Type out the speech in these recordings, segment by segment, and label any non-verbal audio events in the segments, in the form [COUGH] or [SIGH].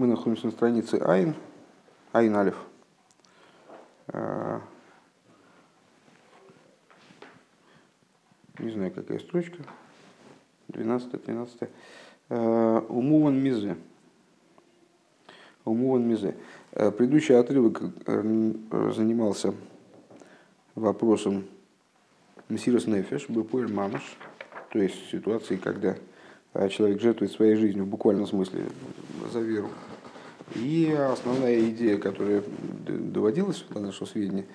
Мы находимся на странице Айн, Айн Алиф. Не знаю, какая строчка. 12 13 Умуван Мизе. Умуван Мизе. Предыдущий отрывок занимался вопросом Мессирос Нефеш, Бепуэль Мамаш, то есть ситуации, когда человек жертвует своей жизнью в буквальном смысле за веру. И основная идея, которая доводилась до нашего сведения,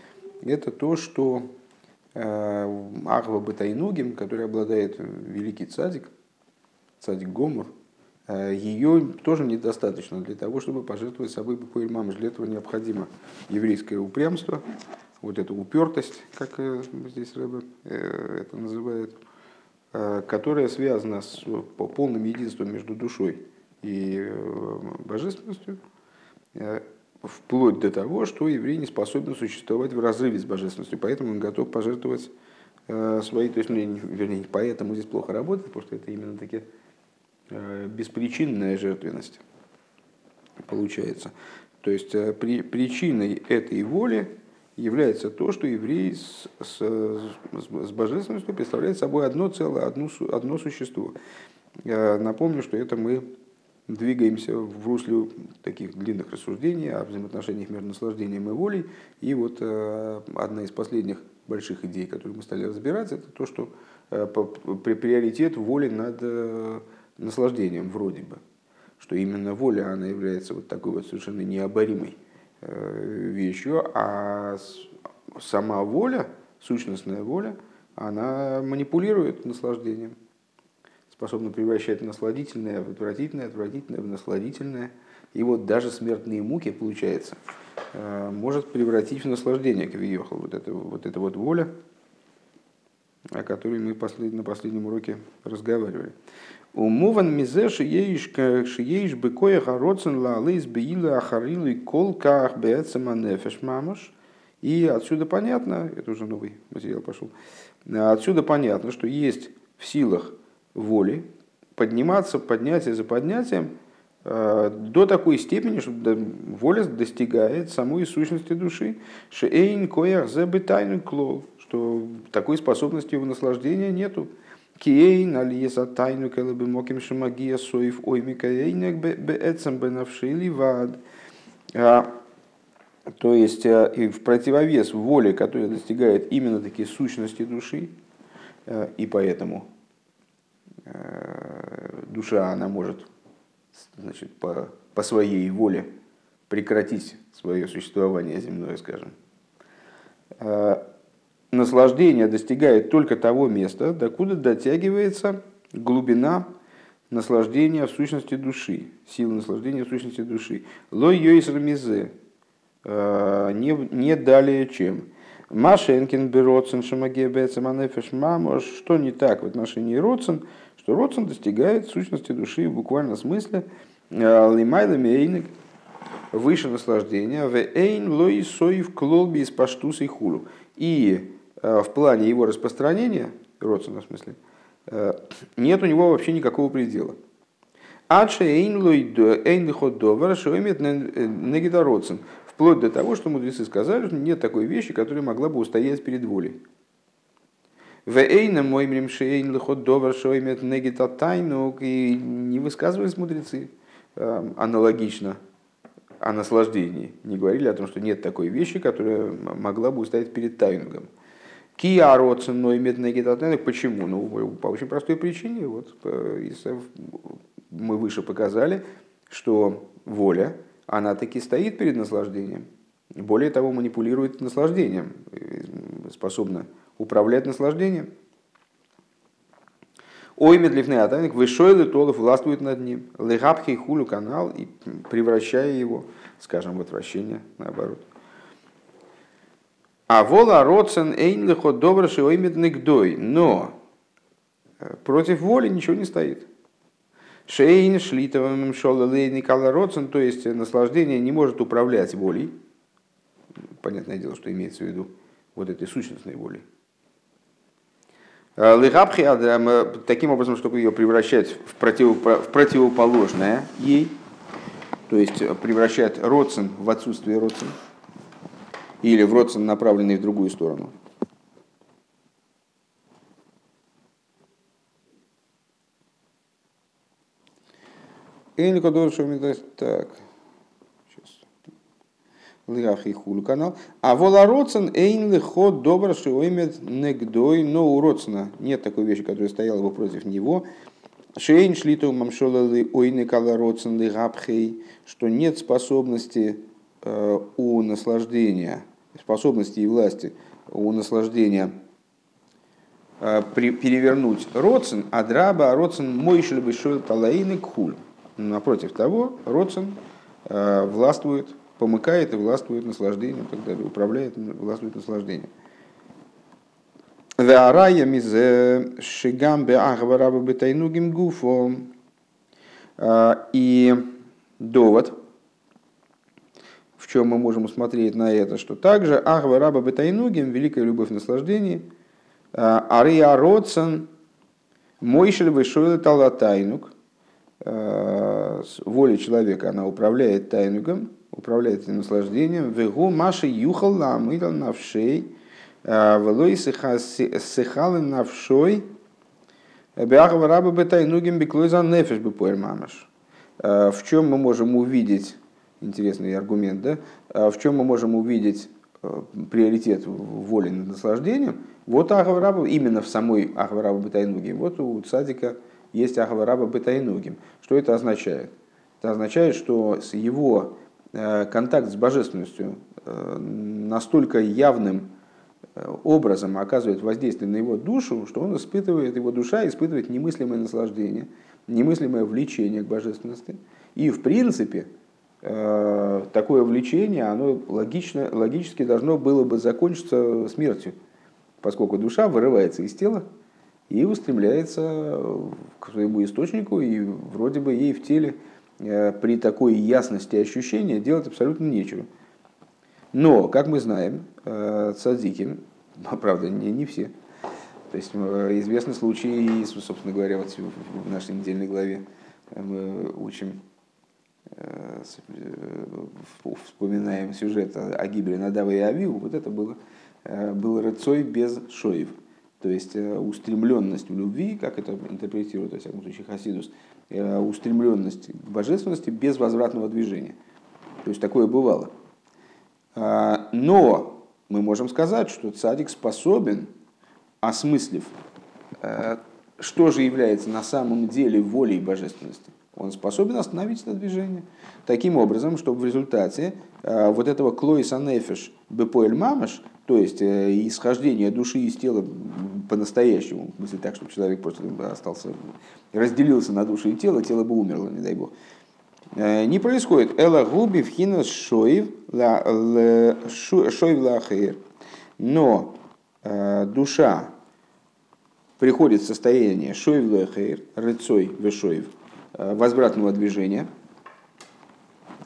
это то, что э, Ахва Батайногим, который обладает великий цадик, цадик Гомов, э, ее тоже недостаточно для того, чтобы пожертвовать собой Бухуэль Мамаш. Для этого необходимо еврейское упрямство, вот эта упертость, как э, здесь Рэбе это называет, которая связана с полным единством между душой и э, божественностью, э, вплоть до того, что еврей не способен существовать в разрыве с божественностью, поэтому он готов пожертвовать э, свои, то есть, ну, вернее, поэтому здесь плохо работает, потому что это именно таки беспричинная жертвенность получается. То есть при, причиной этой воли является то, что еврей с, с, с божественностью представляет собой одно целое, одно, одно существо. Напомню, что это мы двигаемся в русле таких длинных рассуждений о взаимоотношениях между наслаждением и волей. И вот э, одна из последних больших идей, которые мы стали разбирать, это то, что э, приоритет воли над э, наслаждением вроде бы. Что именно воля, она является вот такой вот совершенно необоримой вещью, а сама воля, сущностная воля, она манипулирует наслаждением способна превращать насладительное в отвратительное, отвратительное в насладительное. И вот даже смертные муки, получается, э, может превратить в наслаждение Кавиехал. Вот это, вот эта вот воля, о которой мы послед, на последнем уроке разговаривали. Умован мизе шиеиш бекоя хароцен лалейс беила ахарилу и колках беэцема нефеш мамаш. И отсюда понятно, это уже новый материал пошел, отсюда понятно, что есть в силах воли подниматься, поднятие за поднятием э, до такой степени, что воля достигает самой сущности души. Шейн коях тайну клол, что такой способности в наслаждения нету. Киейн алиеса тайну кэлэбэ моким шамагия соев ойми каэйнек бээцэм бэнавшили вад. А, то есть э, и в противовес воле, которая достигает именно такие сущности души, э, и поэтому душа, она может значит, по, по своей воле прекратить свое существование земное, скажем. Э, наслаждение достигает только того места, докуда дотягивается глубина наслаждения в сущности души, силы наслаждения в сущности души. Лой йойс рамизе, э, не, не далее чем. Машенкин бероцен шамаге бецаманефеш мамош, что не так в отношении родцен, что Родсон достигает сущности души в буквальном смысле э, лимайлами эйнек, выше наслаждения, в эйн лой соев клолби из паштуса и хулу. И э, в плане его распространения, Родсона в смысле, э, нет у него вообще никакого предела. Адше эйн лой эйн лихот довар шоемет негида Родсон. Вплоть до того, что мудрецы сказали, что нет такой вещи, которая могла бы устоять перед волей. Вейна мой мремшейн лихот довар шоймет негита тайну, и не высказывались мудрецы эм, аналогично о наслаждении. Не говорили о том, что нет такой вещи, которая могла бы устоять перед тайнугом. Кия негита тайну. Почему? Ну, по очень простой причине. Вот, э, мы выше показали, что воля, она таки стоит перед наслаждением. Более того, манипулирует наслаждением, э, способна управлять наслаждением. Ой, медливный атаник, вышойлы толов властвует над ним. Легапхи хулю канал и превращая его, скажем, в отвращение, наоборот. А вола родсен эйн лихот добраши оймедник дой. Но э, против воли ничего не стоит. Шейн шлитовым шола Никола Родсен, то есть наслаждение не может управлять волей. Понятное дело, что имеется в виду вот этой сущностной волей. Э, Лыгабхи таким образом, чтобы ее превращать в, против, в противоположное ей. то есть превращает родствен в отсутствие родствен, или в родствен, направленный в другую сторону. Эйн Кодор Так. Лихи хулю канал. А волороцен эйн лихо добр шиоймет негдой, но у Роцена нет такой вещи, которая стояла бы против него. Шейн шлиту мамшолалы ойны калароцен лигапхей, что нет способности э, у наслаждения, способности и власти у наслаждения э, перевернуть Роцен, а драба Роцен мой шельбышой талаины кхуль. Напротив того, Роцен э, властвует помыкает и властвует наслаждением, так далее, управляет, властвует наслаждением. Веарая мизе шигам беахвараба бетайнугим гуфо. А, и довод, в чем мы можем усмотреть на это, что также Ахва Раба Бетайнугим, великая любовь наслаждений, а, Ария Родсен, Мойшель Вышойлы Талатайнук, а, воля человека, она управляет тайнугом, управляет этим наслаждением. Вегу маши юхал ламидал навшей, а, велой сыхалы навшой, беахава раба бетайнугим беклойза нефеш бепоэль мамаш. А, в чем мы можем увидеть, интересный аргумент, да? А, в чем мы можем увидеть приоритет воли над наслаждением, вот Ахавараба, именно в самой Ахавараба Бетайнугим, вот у Цадика есть Ахавараба Бетайнугим. Что это означает? Это означает, что с его контакт с божественностью э, настолько явным э, образом оказывает воздействие на его душу, что он испытывает, его душа испытывает немыслимое наслаждение, немыслимое влечение к божественности. И в принципе такое влечение, оно логично, логически должно было бы закончиться смертью, поскольку душа вырывается из тела и устремляется к своему источнику, и вроде бы ей в теле Э, при такой ясности ощущения делать абсолютно нечего. Но, как мы знаем, э, цадики, правда, не, не все, то есть э, известны случаи, собственно говоря, вот в нашей недельной главе мы учим, вспоминаем сюжет о гибели Надава и Авиву, вот это было, был рыцой без шоев. То есть устремленность в любви, как это интерпретирует, во всяком случае, Хасидус, Э, устремленность к божественности без возвратного движения. То есть такое бывало. А, но мы можем сказать, что цадик способен, осмыслив, э, что же является на самом деле волей божественности, он способен остановить это движение. Таким образом, чтобы в результате э, вот этого клоиса нефиш бепоэль мамаш, то есть исхождение души из тела по-настоящему, в смысле так, чтобы человек просто остался, разделился на душу и тело, тело бы умерло, не дай бог. Э, не происходит. Эла губи в хинас шоев лахейр. Но э, душа приходит в состояние шоев лахейр, рыцой вешоев, э, возвратного движения –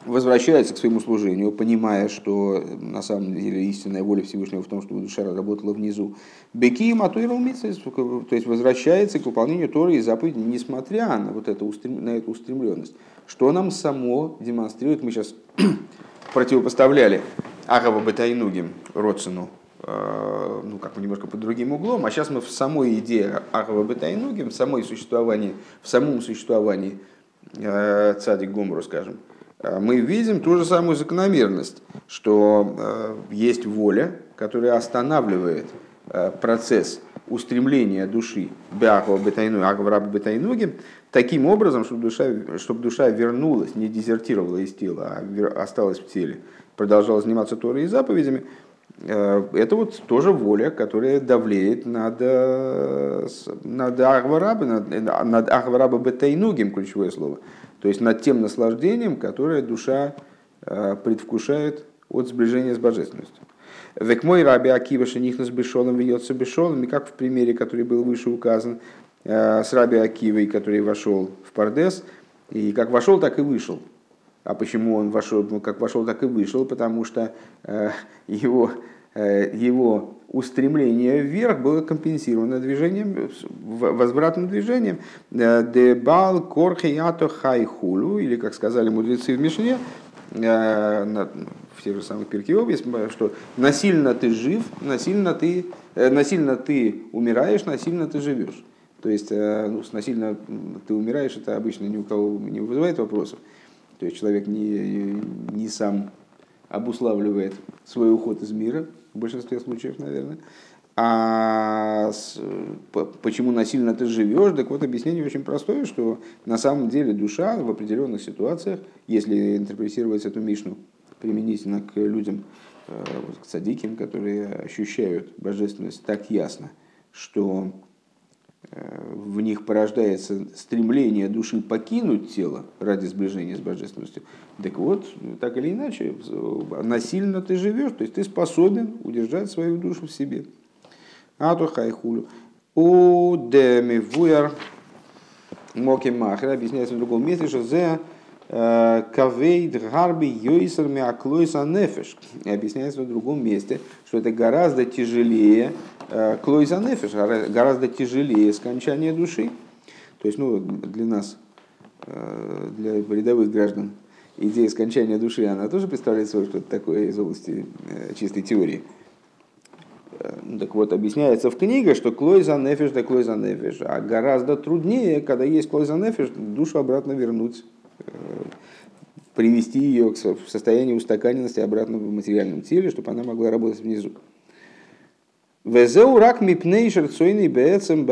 возвращается к своему служению, понимая, что на самом деле истинная воля Всевышнего в том, чтобы душа работала внизу. Беки то есть возвращается к выполнению Торы и заповедей, несмотря на вот это, на эту устремленность. Что нам само демонстрирует, мы сейчас [CLEARS THROAT] противопоставляли Агава Бетайнугим Родсену, э, ну, как бы немножко под другим углом, а сейчас мы в самой идее Агава Бетайнугим, в, самой существовании, в самом существовании э, Цадик Гумру, скажем, Э, мы видим ту же самую закономерность, что э, есть воля, которая останавливает э, процесс устремления души Бяхова Бетайну, Агвраба Бетайнуги, таким образом, чтобы душа, чтобы душа вернулась, не дезертировала из тела, а осталась в теле, продолжала заниматься Торой и заповедями, это вот тоже воля, которая давлеет над, над Ахвараба, над, над Ахвараба Бетайнугим, ключевое слово, то есть над тем наслаждением, которое душа э, предвкушает от сближения с божественностью. Век мой раби Акива шенихнас бешолом ведется бешолом, и как в примере, который был выше указан, э, с раби Акивой, который вошел в Пардес, и как вошел, так и вышел. А почему он вошел, ну, как вошел, так и вышел? Потому что э, его его устремление вверх было компенсировано движением, возвратным движением. Дебал корхиято хайхулу, или, как сказали мудрецы в Мишне, в тех же самых перкиов, что насильно ты жив, насильно ты, насильно ты умираешь, насильно ты живешь. То есть, ну, насильно ты умираешь, это обычно ни у кого не вызывает вопросов. То есть человек не, не сам обуславливает свой уход из мира, в большинстве случаев, наверное. А с, почему насильно ты живешь? Так вот, объяснение очень простое, что на самом деле душа в определенных ситуациях, если интерпретировать эту Мишну применительно к людям, э, к садиким, которые ощущают божественность так ясно, что в них порождается стремление души покинуть тело ради сближения с божественностью, так вот, так или иначе, насильно ты живешь, то есть ты способен удержать свою душу в себе. А то хайхулю. У деми вуяр моки махер объясняется в другом месте, что за э, кавейд гарби йойсер миаклойса нефеш. Объясняется в другом месте, что это гораздо тяжелее Э, Клойза нефиш гораздо тяжелее скончания души. То есть, ну, для нас, э, для рядовых граждан, идея скончания души, она тоже представляет собой что-то такое из области э, чистой теории. Так вот, объясняется в книге, что клойза нефиш да клойза нефиш. А гораздо труднее, когда есть клойза нефиш, душу обратно вернуть, привести ее к состоянию устаканенности обратно в материальном теле, чтобы она могла работать внизу. Везеу рак мипнейшер цойный бецем.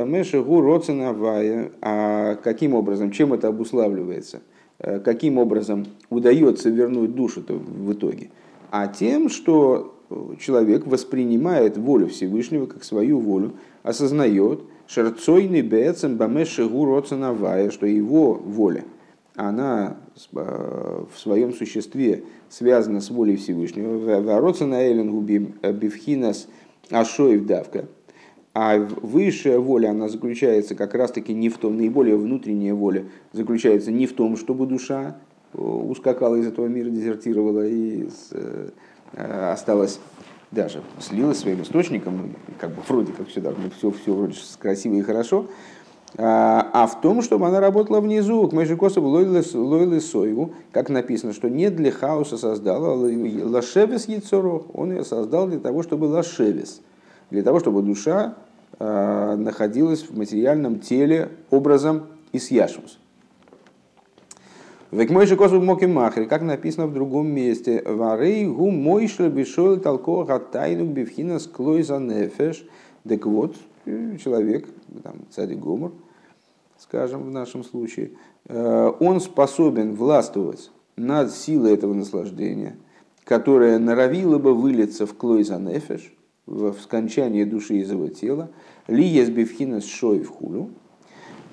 А каким образом, чем это обуславливается? Э, каким образом удается вернуть душу-то в итоге? А тем, что человек воспринимает волю Всевышнего как свою волю, осознает, шерцойный бецем роценавая, что его воля, она э, в своем существе связана с волей Всевышнего. Роцена Эйлен бифхинас – Ашоев давка. А высшая воля, она заключается как раз-таки не в том, наиболее внутренняя воля заключается не в том, чтобы душа э, ускакала из этого мира, дезертировала и э, осталась даже слилась своим источником, как бы вроде как все все, все вроде красиво и хорошо, а, а в том, чтобы она работала внизу, к Мэжикосу Лойлы Соеву, как написано, что не для хаоса создала Лашевес Яцоро, он ее создал для того, чтобы Лашевес, для того, чтобы душа а, находилась в материальном теле образом Исьяшус. Век мой косу моки махер, как написано в другом месте, варей гу мой бешол толко гатайну бифхина склой за нефеш. Так вот, человек, там, царь Гомор, скажем, в нашем случае, э, он способен властвовать над силой этого наслаждения, которая норовила бы вылиться в клойза нефеш, в скончании души из его тела, ли езбивхина шой в хулю,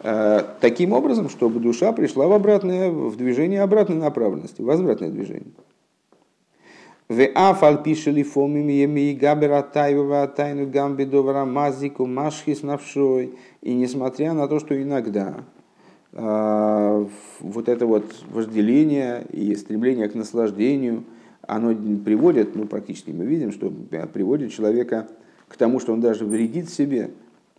э, таким образом, чтобы душа пришла в обратное, в движение обратной направленности, возвратное движение. В афал пишели фомими еми габера тайва тайну гамби довара мазику машхис навшой. И несмотря на то, что иногда э, вот это вот вожделение и стремление к наслаждению, оно приводит, ну практически мы видим, что приводит человека к тому, что он даже вредит себе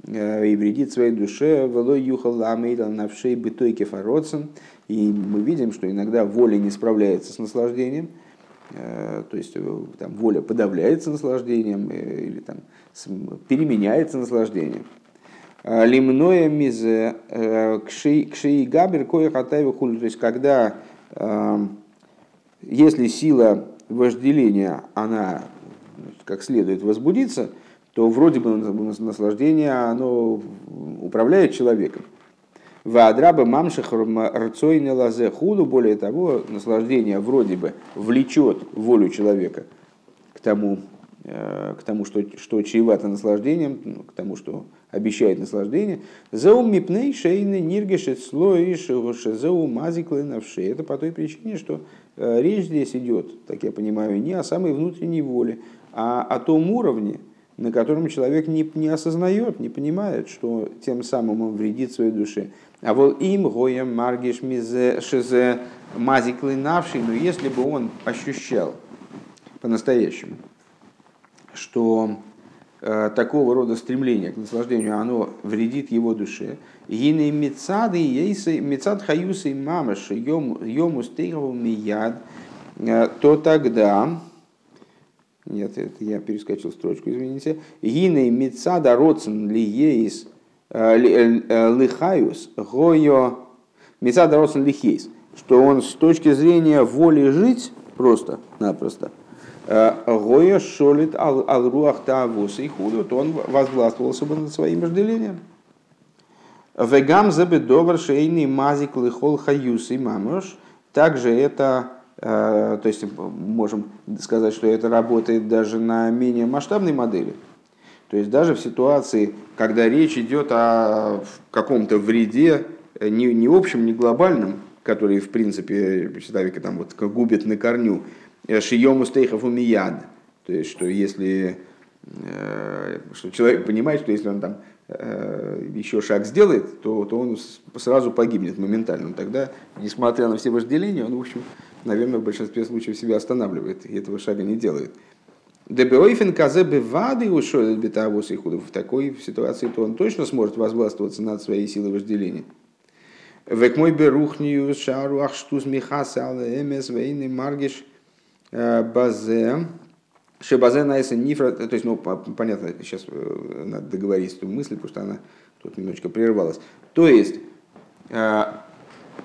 э, и вредит своей душе, велой юхал ламейдал навшей бытой кефароцен. И мы видим, что иногда воля не справляется с наслаждением – то есть э, там, воля подавляется наслаждением э, или там, переменяется наслаждением. Лимное мизе кши габер кое хатаева хуль. То есть когда, если сила вожделения, она как следует возбудится, то вроде бы наслаждение, оно управляет человеком. Ваадраба мамших рцойне лазе худу, более того, наслаждение вроде бы влечет волю человека к тому, э, к тому что, что чревато наслаждением, ну, к тому, что обещает наслаждение. Заум мипней шейны ниргешет слои зау мазиклы навши. Это по той причине, что э, речь здесь идет, так я понимаю, не о самой внутренней воле, а о том уровне, на котором человек не, не осознает, не понимает, что тем самым он вредит своей душе. А вот им гоем маргиш шизе мазиклы навший, но если бы он ощущал по-настоящему, что э, такого рода стремление к наслаждению, оно вредит его душе. Гины мецады ейсы мецад хаюсы мамаш йому стейгаву мияд, э, то тогда, нет, это я перескочил строчку, извините. Гины мецада роцен ли ейс лихаюс гойо мецада роцен лихейс, что он с точки зрения воли жить просто-напросто – Гоя шолит ал-руах таавус и худу, то он возгластвовался бы над своим вожделением. Вегам забы добр шейный мазик лихол хаюс и мамош. Также это, то есть можем сказать, что это работает даже на менее масштабной модели. То есть даже в ситуации, когда речь идет о каком-то вреде, не, не общем, не глобальном, который, в принципе, человека там вот губит на корню, Э, Шиему стейхов умияд. То есть, что если э, что человек понимает, что если он там э, еще шаг сделает, то, то он сразу погибнет моментально. Тогда, несмотря на все вожделения, он, в общем, наверное, в большинстве случаев себя останавливает и этого шага не делает. Дебеойфен казе бевады ушел бетавус и В такой ситуации то он точно сможет возгластвоваться над своей силой вожделения. Век мой берухнию шару ахштус михаса але эмес вейны маргиш – Э, базе, Шебазе Найса Нифра, то есть, ну, понятно, сейчас э, надо договорить эту мысль, потому что она тут немножечко прервалась. То есть, э,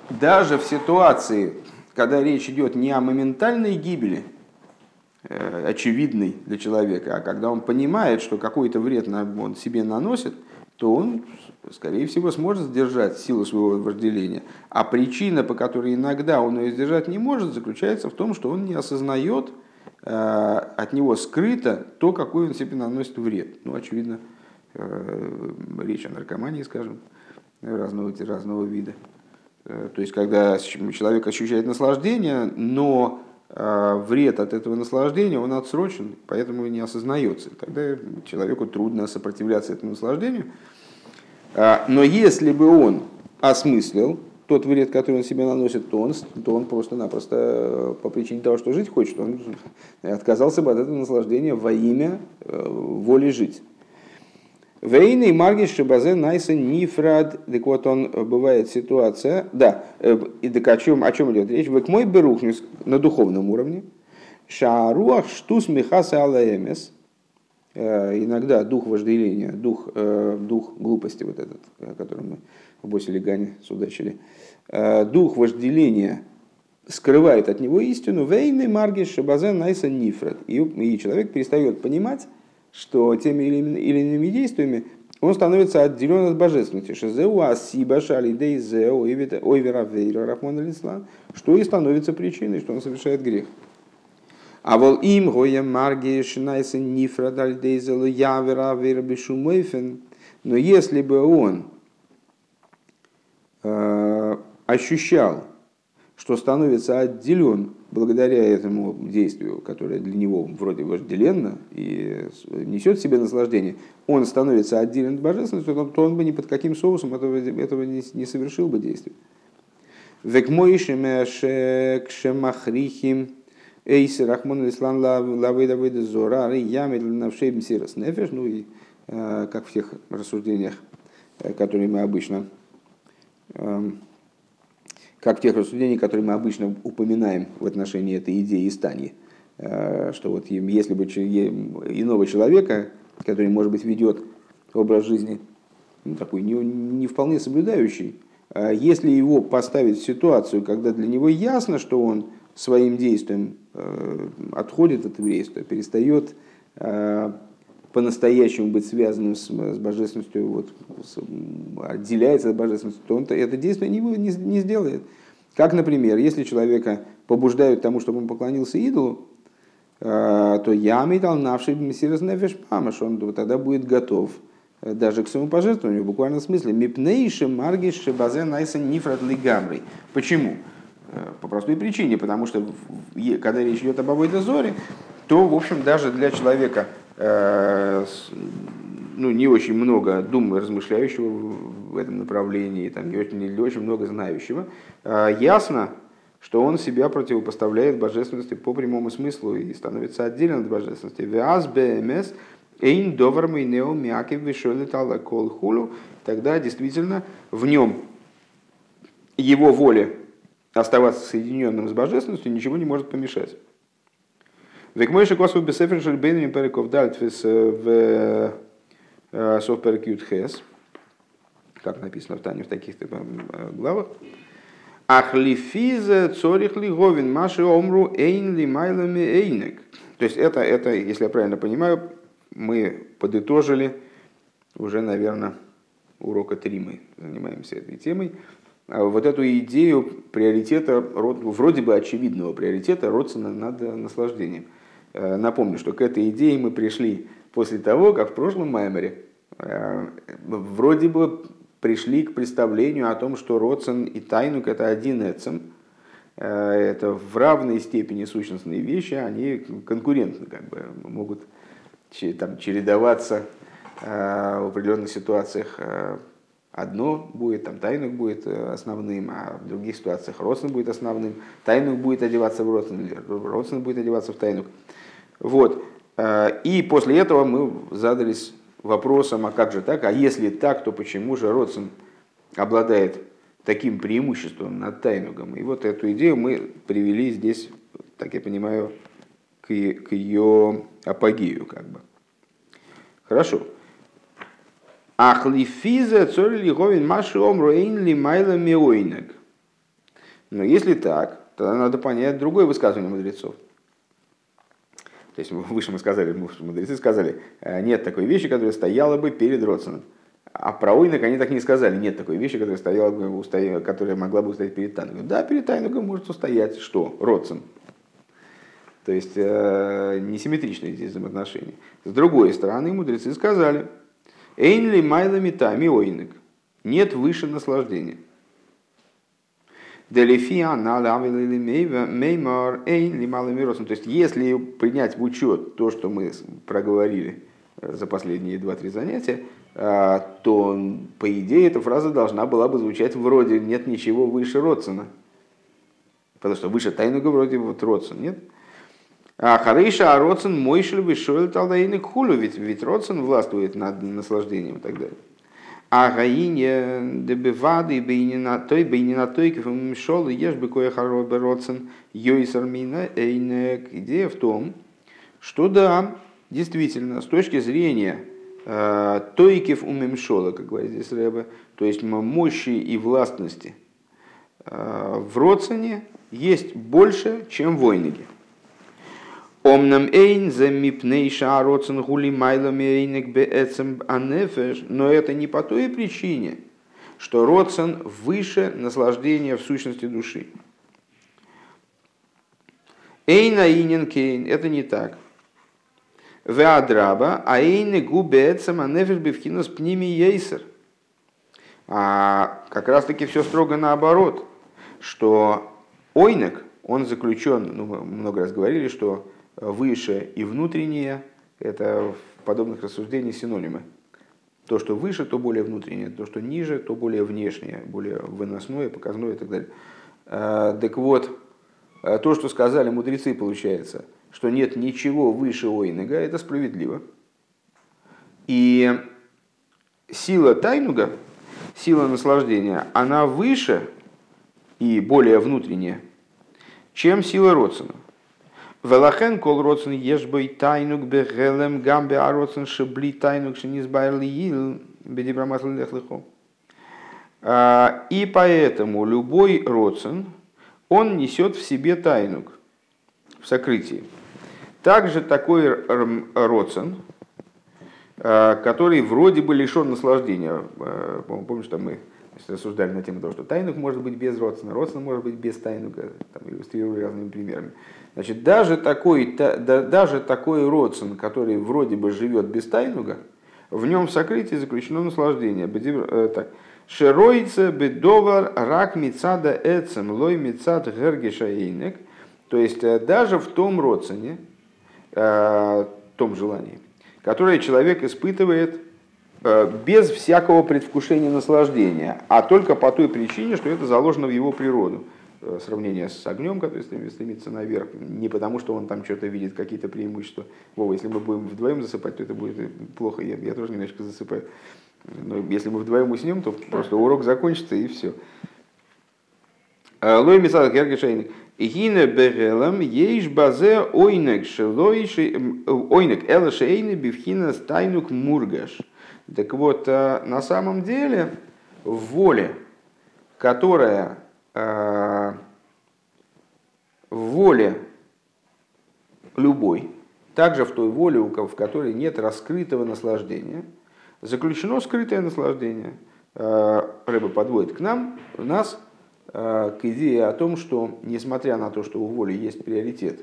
даже в ситуации, когда речь идет не о моментальной гибели, очевидной для человека, а когда он понимает, что какой-то вред он себе наносит, то он, скорее всего, сможет сдержать силу своего вожделения. А причина, по которой иногда он ее сдержать не может, заключается в том, что он не осознает, э, от него скрыто то, какой он себе наносит вред. Ну, очевидно, э, речь о наркомании, скажем, разного, разного вида. Э, то есть, когда человек ощущает наслаждение, но вред от этого наслаждения, он отсрочен, поэтому не осознается. Тогда человеку трудно сопротивляться этому наслаждению, а, но если бы он осмыслил тот вред, который он себе наносит, то он, то он просто-напросто э, по причине того, что жить хочет, он отказался бы от этого наслаждения во имя э, воли жить. Вейный маргиш шибазе найса нифрад, так вот он э, бывает ситуация, да, и так о чем, о чем идет речь? Век мой берухнис на духовном уровне, шаруах штус михаса алаэмес, Э, иногда дух вожделения, дух, э, дух глупости, вот этот, о котором мы в Босе Легане судачили, э, дух вожделения скрывает от него истину, вейны маргиш шабазен найса нифрат. И, и человек перестает понимать, что теми или иными действиями он становится отделен от божественности. Шезеу асиба шалидей зеу ойвера вейра рахмон что и становится причиной, что он совершает грех. А вол им гоя марги шинайса нифра дальдейзелу явера вербишу мойфен. Но если бы он э, ощущал, что становится отделен благодаря этому действию, которое для него вроде вожделенно и несет в себе наслаждение, он становится отделен от божественности, то, он бы ни под каким соусом этого, этого не, не совершил бы действия. Век Эйси Рахмон Ислам Лавейда Вейда Зора, Ямид Навшей Мсирас Нефеш, ну и э, как в тех рассуждениях, э, которые мы обычно эм, как тех рассуждениях, которые мы обычно упоминаем в отношении этой идеи Истаньи, э, что вот если бы иного человека, который, может быть, ведет образ жизни ну, такой не, не вполне соблюдающий, если его поставить в ситуацию, когда для него ясно, что он своим действием Э, отходит от еврейства, перестает э, по-настоящему быть связанным с, с божественностью, вот, с, отделяется от божественности, то он это действие не, не, не сделает. Как, например, если человека побуждают тому, чтобы он поклонился идолу, э, то я дал навший мессирас нефеш памаш, он тогда будет готов даже к своему пожертвованию, в буквальном смысле. Мипнейши маргиш базе найса нифрат лигамрей. Почему? Э, по простой причине, потому что когда речь идет об Абойдозоре, то, в общем, даже для человека э, ну, не очень много дум размышляющего в этом направлении, там, не, очень, не очень много знающего, э, ясно, что он себя противопоставляет божественности по прямому смыслу и становится отдельно от божественности. Вяз БМС Эйн довармый нео мякив вишолит кол хулу. Тогда действительно в нем его воле оставаться соединенным с божественностью ничего не может помешать. Векмойши косу бесефер шельбейнами переков дальтвис в Софперкют Хес, как написано в Тане в таких главах. Ахлифиза цорих ли говин маши омру эйн ли майлами эйнек. То есть это, это, если я правильно понимаю, мы подытожили уже, наверное, урока три мы занимаемся этой темой. А вот эту идею приоритета, вроде бы очевидного приоритета родствена над наслаждением. Э, напомню, что к этой идее мы пришли после того, как в прошлом Маймере э, вроде бы пришли к представлению о том, что Родсен и Тайнук это один эцем, э, это в равной степени сущностные вещи, они конкурентны, как бы могут там, чередоваться в определенных ситуациях одно будет, там тайнук будет э, основным, а в других ситуациях родственник будет основным. Тайнук будет одеваться в родственник, родственник будет одеваться в тайнук. Вот. Э, и после этого мы задались вопросом, а как же так? А если так, то почему же родственник обладает таким преимуществом над тайнугом? И вот эту идею мы привели здесь, так я понимаю, к, к ее апогею. Как бы. Хорошо. Ахлифиза цоль лиговин маши омруэйн ли майла миойнек. Но если так, тогда надо понять другое высказывание мудрецов. То есть выше мы сказали, мудрецы сказали, «Э, нет такой вещи, которая стояла бы перед родственным. А про ойнок они так не сказали, нет такой вещи, которая, стояла бы, которая могла бы устоять перед тайнугом. Да, перед тайнугом может устоять что? Родствен. То есть э, несимметричные здесь взаимоотношения. С другой стороны, мудрецы сказали – Эйнли майлами тами ойнек. Нет выше наслаждения. Делифия налавили меймар эйнли малыми. То есть, если принять в учет то, что мы проговорили э, за последние два-три занятия, э, то, по идее, эта фраза должна была бы звучать вроде «нет ничего выше Родсона». Потому что выше тайного вроде вот Родсон, нет? А Харейша Ароцин Мойшель вышел Талдаины Хулю, ведь, ведь Роцин властвует над наслаждением и так далее. А Гаине дебевады бейнина той бейнина той мишол ешь бы кое харобе Роцин йойсармина эйнек. Идея в том, что да, действительно, с точки зрения э, тойкев у мемшола, как говорит здесь Рэбе, то есть мощи и властности э, в Роцине есть больше, чем в Ойнеге. Омнам эйн за мипней шаароцен гули майлами эйнек беэцем анефеш, но это не по той причине, что родсен выше наслаждения в сущности души. Эйна инин кейн, это не так. Веадраба, а эйны губецем анефеш бевхинус пними ейсер. А как раз таки все строго наоборот, что ойнек, он заключен, ну, мы много раз говорили, что выше и внутреннее – это в подобных рассуждениях синонимы. То, что выше, то более внутреннее, то, что ниже, то более внешнее, более выносное, показное и так далее. А, так вот, а, то, что сказали мудрецы, получается, что нет ничего выше Ойнега, это справедливо. И сила Тайнуга, сила наслаждения, она выше и более внутренняя, чем сила Родсона. Велахен кол родсен ешбой тайнук бегелем гамбе а родсен шибли тайнук шинизбайрли ил бедибрамат лехлыхо. А, и поэтому любой родсен, он несет в себе тайнук в сокрытии. Также такой родсен, а, который вроде бы лишен наслаждения. Помнишь, что мы рассуждали на тему того, что тайнук может быть без родствена, родствен может быть без тайнука, там, иллюстрировали разными примерами. Значит, даже такой, да, даже такой родствен, который вроде бы живет без тайнуга, в нем в сокрытии заключено наслаждение. Э, так. Шеройце бедовар рак мицада эцем лой мицад гергешаейнек. То есть э, даже в том родствене, э, том желании, которое человек испытывает без всякого предвкушения наслаждения, а только по той причине, что это заложено в его природу. э, сравнение с огнем, который стремится наверх, не потому что он там что-то видит, какие-то преимущества. Вова, если мы будем вдвоем засыпать, то это будет плохо, я, я тоже немножко засыпаю. Но если мы вдвоем уснем, то просто урок закончится и все. Лой мисал кергешейник. Игина берелам ейш базе ойнек ойнек элашейны бифхина стайнук мургаш. Так вот, э, на самом деле, в воле, которая э, в воле любой, также в той воле, в которой нет раскрытого наслаждения, заключено скрытое наслаждение. Э, Рыба подводит к нам, нас к идее о том, что несмотря на то, что у воли есть приоритет,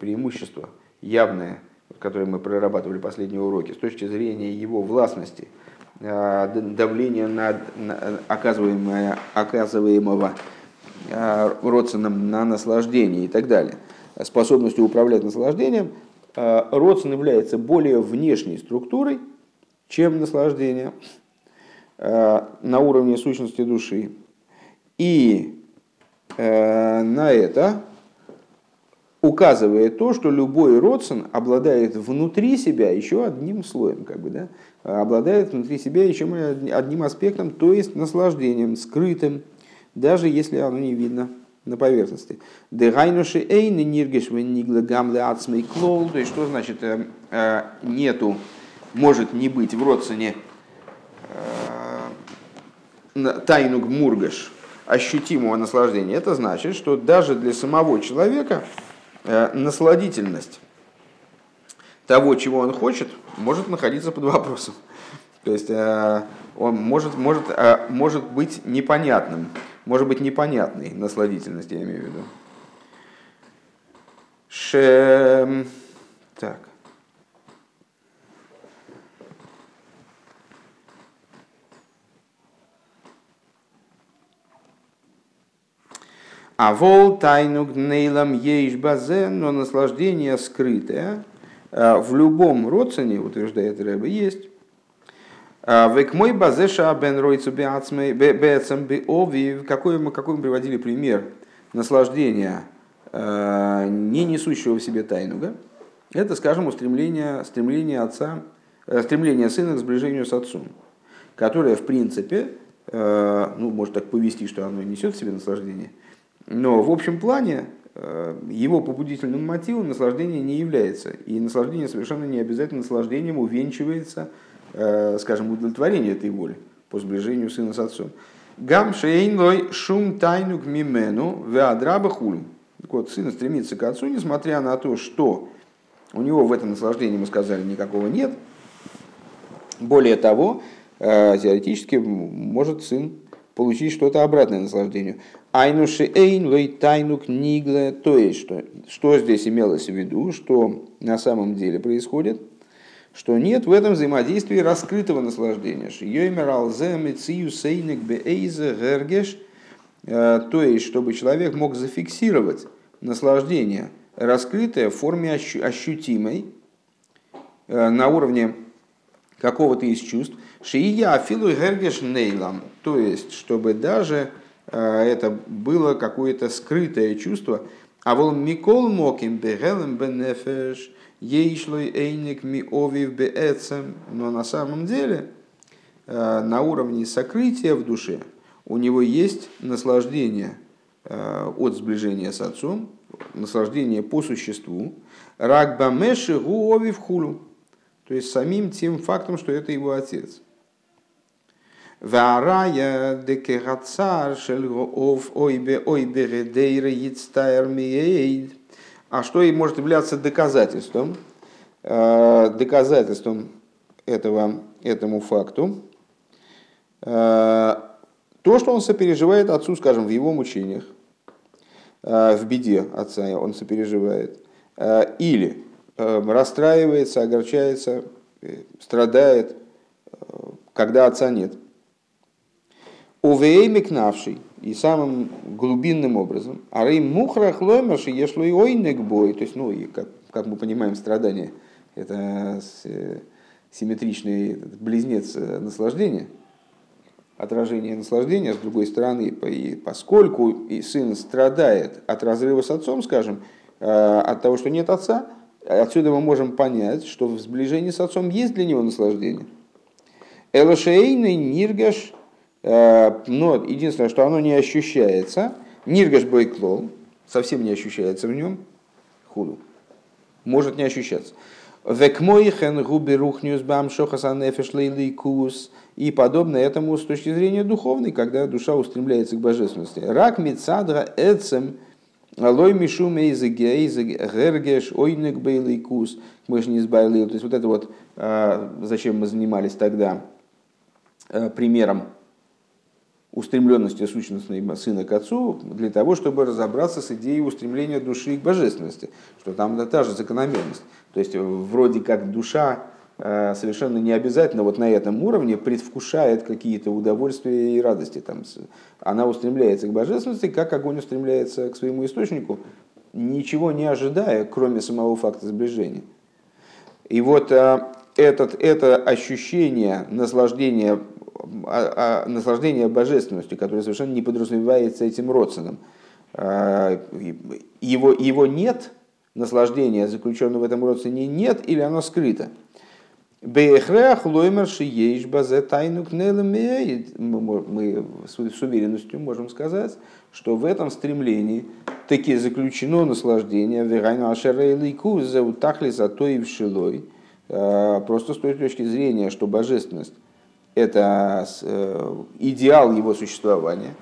преимущество явное, которое мы прорабатывали последние уроки, с точки зрения его властности, э, давления на, оказываемое, оказываемого Родсоном на наслаждение и так далее, способностью управлять наслаждением, Родсон является более внешней структурой, чем наслаждение на уровне сущности души, и на это указывает то, что любой родствен обладает внутри себя еще одним слоем, как бы, да, обладает внутри себя еще одним аспектом, то есть наслаждением, скрытым, даже если оно не видно на поверхности. Дегайнуши эйны ниргеш нигла гамле то есть что значит э, э, нету, может не быть в родственне тайну гмургаш, ощутимого наслаждения, это значит, что даже для самого человека э, насладительность того, чего он хочет, может находиться под вопросом. [LAUGHS] То есть э, он может, может, э, может быть непонятным, может быть непонятной насладительность, я имею в виду. Ше... Так. А вол тайну гнейлам ейш базе, но наслаждение скрытое э, в любом родственне, утверждает Рэба, есть. А век мой базе бен ройцу бецам би ови, какой мы, какой мы приводили пример наслаждения э, не несущего в себе тайнуга, это, скажем, устремление, стремление отца, э, стремление сына к сближению с отцом, которое, в принципе, ну, может так повести, что оно несет в себе наслаждение – но в общем плане э, его побудительным мотивом наслаждение не является. И наслаждение совершенно не обязательно наслаждением увенчивается, э, скажем, удовлетворение этой воли по сближению сына с отцом. Гам шейнлой шум тайну к мимену веадраба хулю. Так вот, сын стремится к отцу, несмотря на то, что у него в этом наслаждении, мы сказали, никакого нет. Более того, э, теоретически может сын получить что-то обратное наслаждению. Айнуши эйн лой тайну книгле, то есть, что, что здесь имелось в виду, что на самом деле происходит, что нет в этом взаимодействии раскрытого наслаждения. Э, то есть, чтобы человек мог зафиксировать наслаждение, раскрытое в форме ощутимой, э, на уровне какого-то из чувств, Шия афилу гергеш нейлам, то есть, чтобы даже это было какое-то скрытое чувство, а вол микол моким бегелем бенефеш, ейшлой эйник ми овив беэцем, но на самом деле э, на уровне сокрытия в душе у него есть наслаждение э, от сближения с отцом, наслаждение по существу, рагбамеши гу овив хулу, то есть самим тем фактом, что это его отец. Варая декерацар шельгоов ойбе ойбе редейра йицтайр миейд. А что и может являться доказательством, э, доказательством этого, этому факту? Э, то, что он сопереживает отцу, скажем, в его мучениях, э, в беде отца он сопереживает, или расстраивается, огорчается, страдает, когда отца нет – Увеймик навший, и самым глубинным образом, а рей мухрах ломаши ешло и ойнек бой, то есть, ну, и как, как мы понимаем, страдание, это симметричный близнец наслаждения. отражение наслаждения, с другой стороны, и поскольку и сын страдает от разрыва с отцом, скажем, э, от того, что нет отца, отсюда мы можем понять, что в сближении с отцом есть для него наслаждение. Элошейный ниргаш, э, но единственное, что оно не ощущается, ниргаш бойклол, совсем не ощущается в нем, худу, может не ощущаться. Векмойхен губи рухнюс бам шохасанефеш кус и подобно этому с точки зрения духовной, когда душа устремляется к божественности. Рак мицадра эцем лой мишу гергеш ойнек бейлейкус мы же не избавили. То есть вот это вот, а, зачем мы занимались тогда а, примером устремленности сущностной сына к отцу, для того, чтобы разобраться с идеей устремления души к божественности, что там да, та же закономерность. То есть вроде как душа Э, совершенно не обязательно вот на этом уровне предвкушает какие-то удовольствия и радости. Там, она устремляется к божественности, как огонь устремляется к своему источнику, ничего не ожидая, кроме самого факта сближения. И вот э, этот, это ощущение наслаждения, а, а, наслаждения божественностью, которое совершенно не подразумевается этим родственным, э, его, его нет, наслаждения, заключенного в этом родственне, нет или оно скрыто – Бехрех лоймер шиеш базе тайну Мы с уверенностью можем сказать, что в этом стремлении таки заключено наслаждение. Верайну Ашерейлику заутахли за то и в. Э, просто с той точки зрения, что божественность – это э, идеал его существования,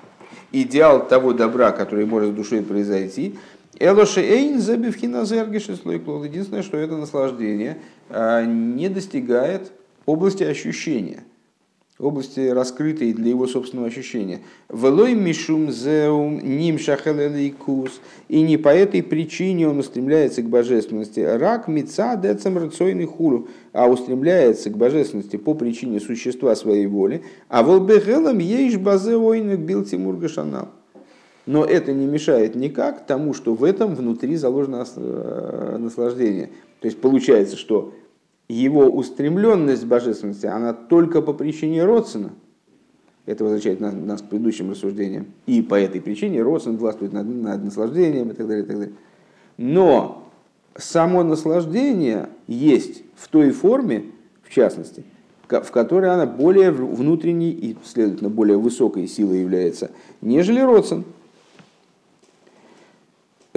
идеал того добра, который может душой произойти, Элоши эйн забивхина зергиши слойклол. Единственное, что это наслаждение а, не достигает области ощущения, области раскрытой для его собственного ощущения. Велой мишум зеум ним шахалелейкус. И не по этой причине он устремляется к божественности. Рак мица децам рацойный хуру. А устремляется к божественности по причине существа своей воли. А волбехелам ейш базе ойнек бил Тимур. Но это не мешает никак тому, что в этом внутри заложено э, наслаждение. То есть получается, что его устремленность божественности, она только по причине Родсона. Это возвращает нас, нас к предыдущим рассуждениям. И по этой причине Родсон властвует над, над наслаждением и так далее, и так далее. Но само наслаждение есть в той форме, в частности, в которой она более внутренней и, следовательно, более высокой силой является, нежели Родсон.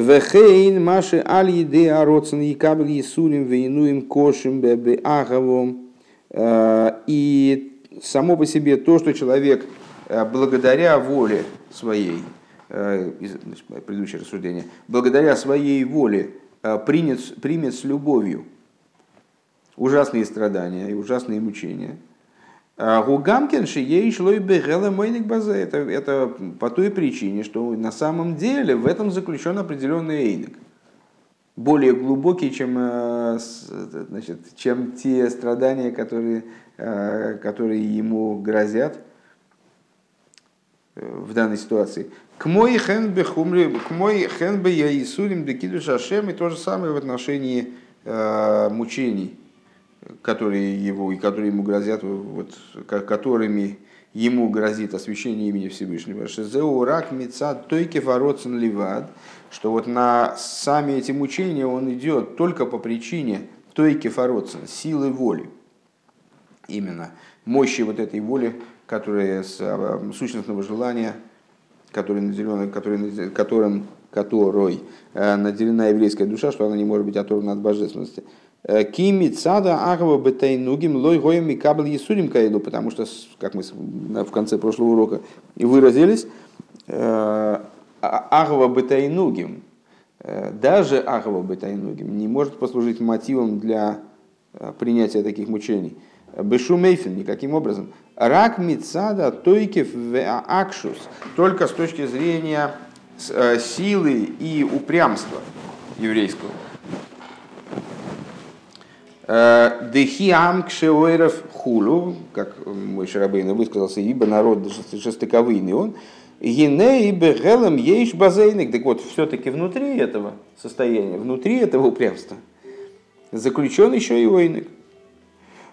Вехейн маши аль еды ароцен и кабель есулим вейнуем кошим бебе агавом. Э, и само по себе то, что человек э, благодаря воле своей, э, предыдущее рассуждение, благодаря своей воле принят, примет с любовью ужасные страдания и ужасные мучения – Гугамкин шией шлой бегела мойник базе. Это, это по той причине, что на самом деле в этом заключен определенный эйник. Более глубокий, чем, э, значит, чем те страдания, которые, э, которые ему грозят э, в данной ситуации. К мой хен бехумли, к мой хен бе я Исурим бекиду шашем, и то же самое в отношении мучений которые его и которые ему грозят, вот, которыми ему грозит освящение имени Всевышнего. Шезеу рак мица тойке фароцен ливад, что вот на сами эти мучения он идет только по причине тойке фароцен, силы воли. Именно мощи вот этой воли, которая с а, сущностного желания, который наделен, который, которым, которой э, наделена еврейская душа, что она не может быть оторвана от божественности. Кими цада агва бетайнугим лой гоем и кабель есурим каиду, потому что, как мы в конце прошлого урока и выразились, э, а, агва бетайнугим, э, даже агва бетайнугим не может послужить мотивом для э, принятия таких мучений. Бешу мейфин никаким образом. Рак мицада тойкев акшус, только с точки зрения силы и упрямства еврейского. Э, Дехиам кшеойров хулу, как мой Шарабейна высказался, ибо народ жестоковыйный он, Гине и бегелем ейш базейник. Так вот, все-таки внутри этого состояния, внутри этого упрямства, заключен еще и ойник.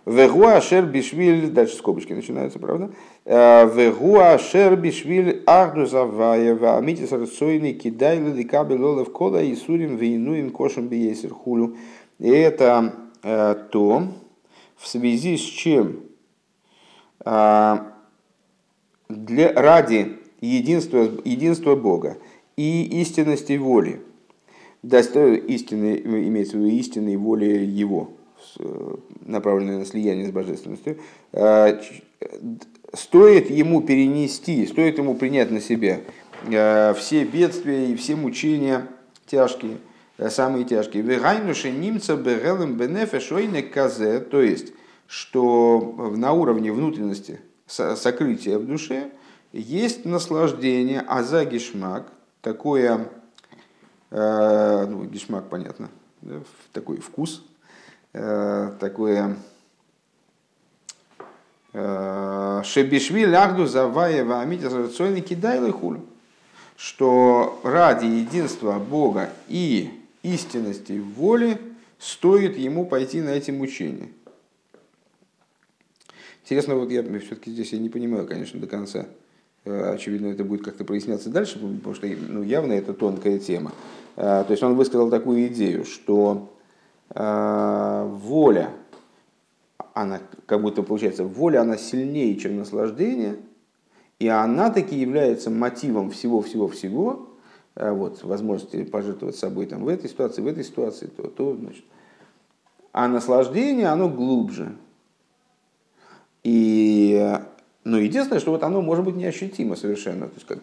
Вегуа шер бишвиль, дальше скобочки начинаются, правда? Вегуа шер бишвиль ахду завая, ваамитис рацойный кидай ликаби лолев кола и сурим вейнуем кошем биесер хулю. И это то, в связи с чем для, ради единства, единства Бога и истинности воли, истины, имеется в виду истинной воли Его, направленной на слияние с божественностью, э, стоит ему перенести, стоит ему принять на себя э, все бедствия и все мучения тяжкие, э, самые тяжкие. Вегайнуши немца бегелем бенефе шойне казе, то есть, что на уровне внутренности сокрытия в душе есть наслаждение, аза гишмак, такое, ну, гишмак, понятно, да, такой вкус, Э, такое э, Шебишви лягду заваева амитя сарацойный кидайлы хулю. Что ради единства Бога и истинности воли стоит ему пойти на эти мучения. Интересно, вот я все-таки здесь я не понимаю, конечно, до конца. Э, очевидно, это будет как-то проясняться дальше, потому что ну, явно это тонкая тема. То есть он высказал такую идею, что Э, воля, она как будто получается, воля, она сильнее, чем наслаждение, и она таки является мотивом всего-всего-всего, э, вот, возможности пожертвовать собой там, в этой ситуации, в этой ситуации, то, то, значит. А наслаждение, оно глубже. И, ну, единственное, что вот оно может быть неощутимо совершенно. То есть, как,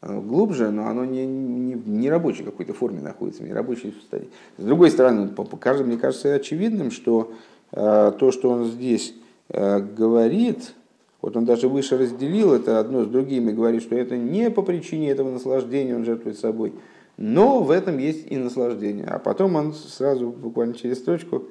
оно глубже, но оно не, не, не рабочей какой-то форме находится, не рабочей состоянии. С другой стороны, по, по, мне кажется очевидным, что э, то, что он здесь э, говорит, вот он даже выше разделил это одно с другим и говорит, что это не по причине этого наслаждения он жертвует собой, но в этом есть и наслаждение. А потом он сразу, буквально через строчку,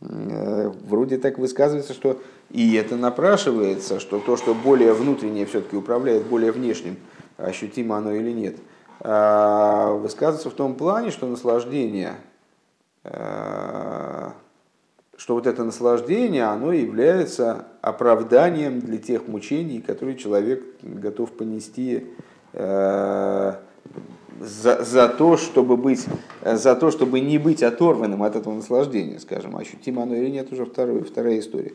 э, вроде так высказывается, что и это напрашивается, что то, что более внутреннее все-таки управляет более внешним, ощутимо оно или нет, а, высказывается в том плане, что наслаждение, а, что вот это наслаждение, оно является оправданием для тех мучений, которые человек готов понести а, за, за, то, чтобы быть, за то, чтобы не быть оторванным от этого наслаждения, скажем, ощутимо оно или нет, уже второе, вторая история.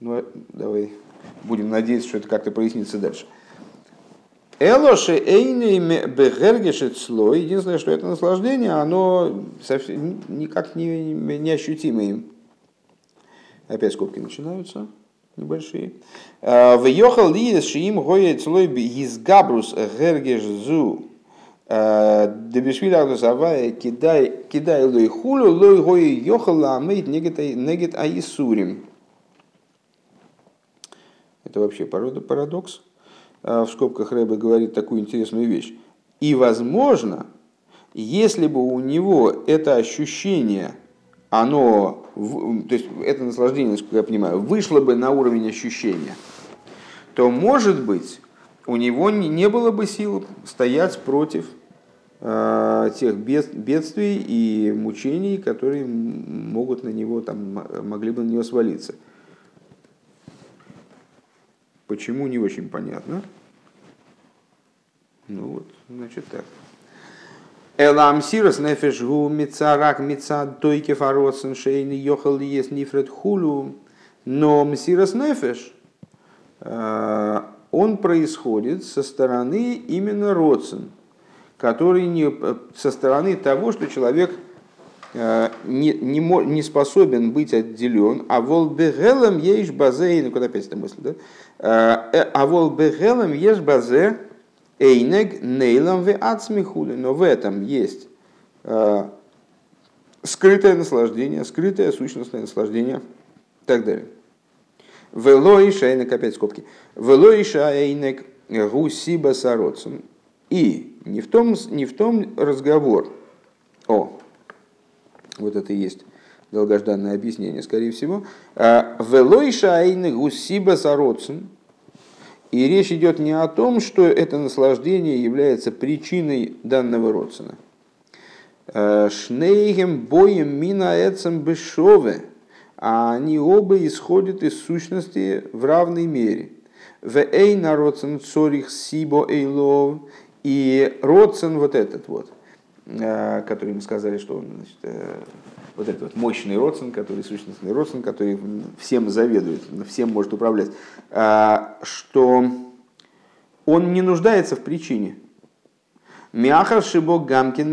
Ну, давай будем надеяться, что это как-то прояснится дальше. Элоши эйней бегергешет слой. Единственное, что это наслаждение, оно совсем никак не, не ощутимо им. Опять скобки начинаются небольшие. «А, в йохал лиес шиим гоет слой изгабрус гергеш зу. «А, Дебешвили агусавая кидай кидай лой хулю лой гой йохал ламейт негет аисурим. Это вообще парадокс. Э, в скобках Рэбе говорит такую интересную вещь. И, возможно, если бы у него это ощущение, оно, то есть это наслаждение, насколько я понимаю, вышло бы на уровень ощущения, то, может быть, у него не было бы сил стоять против э, тех бедствий и мучений, которые могут на него, там, могли бы на него свалиться. Почему, не очень понятно. Ну вот, значит так. Элам сирос нефеш гу мицарак мица дойке фароцен шейни йохал ес нифред хулу. Но мсирос нефеш, э, он происходит со стороны именно родсен, который не, со стороны того, что человек Э, не, не, не способен быть отделен, а вол бегелем ешь базе, ну куда опять эта мысль, да? Э, э, а вол бегелем ешь базе эйнег нейлам ве ацмихули, но в этом есть скрытое наслаждение, скрытое сущностное наслаждение и так далее. Велоиша, эйнек, опять скобки. Велоиша, эйнек, гусиба сароцем. И не в том, не в том разговор. О, вот это и есть долгожданное объяснение, скорее всего. А, Велойша айны гусиба сароцин. И речь идет не о том, что это наслаждение является причиной данного родствена. А, Шнейгем боем мина эцем бешове. а они оба исходят из сущности в равной мере. В эйна родсен цорих сибо эйлов, и родсен вот этот вот, э, который мы сказали, что он, значит, э, вот этот вот мощный родсен, который сущностный родсен, который всем заведует, всем может управлять, что он не нуждается в причине. Мяхар шибо гамкин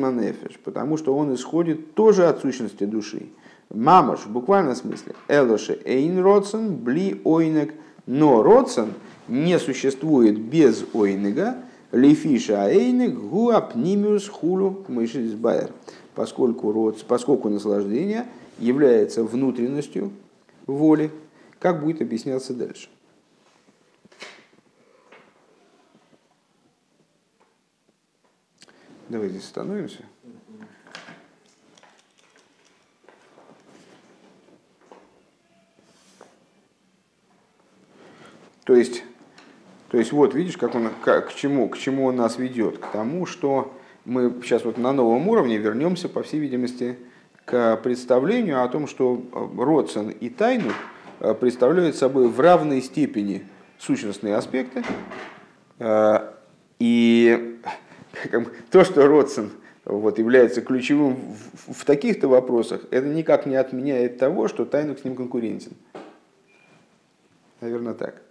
манефеш, потому что он исходит тоже от сущности души. Мамаш, в буквальном смысле, элоше эйн родсен, бли ойнек, но родсен не существует без ойнега, лифиша эйнек гуапнимиус хулу мышис байер, поскольку, род, поскольку наслаждение является внутренностью воли, как будет объясняться дальше. Давай здесь остановимся. То есть, то есть вот видишь, как он, как, к, чему, к чему он нас ведет? К тому, что мы сейчас вот на новом уровне вернемся, по всей видимости, к представлению о том, что Родсон и Тайну э, представляют собой в равной степени сущностные аспекты. Э, и [LAUGHS] то, что Родсон вот, является ключевым в, в таких-то вопросах, это никак не отменяет того, что Тайнук с ним конкурентен. Наверное, так.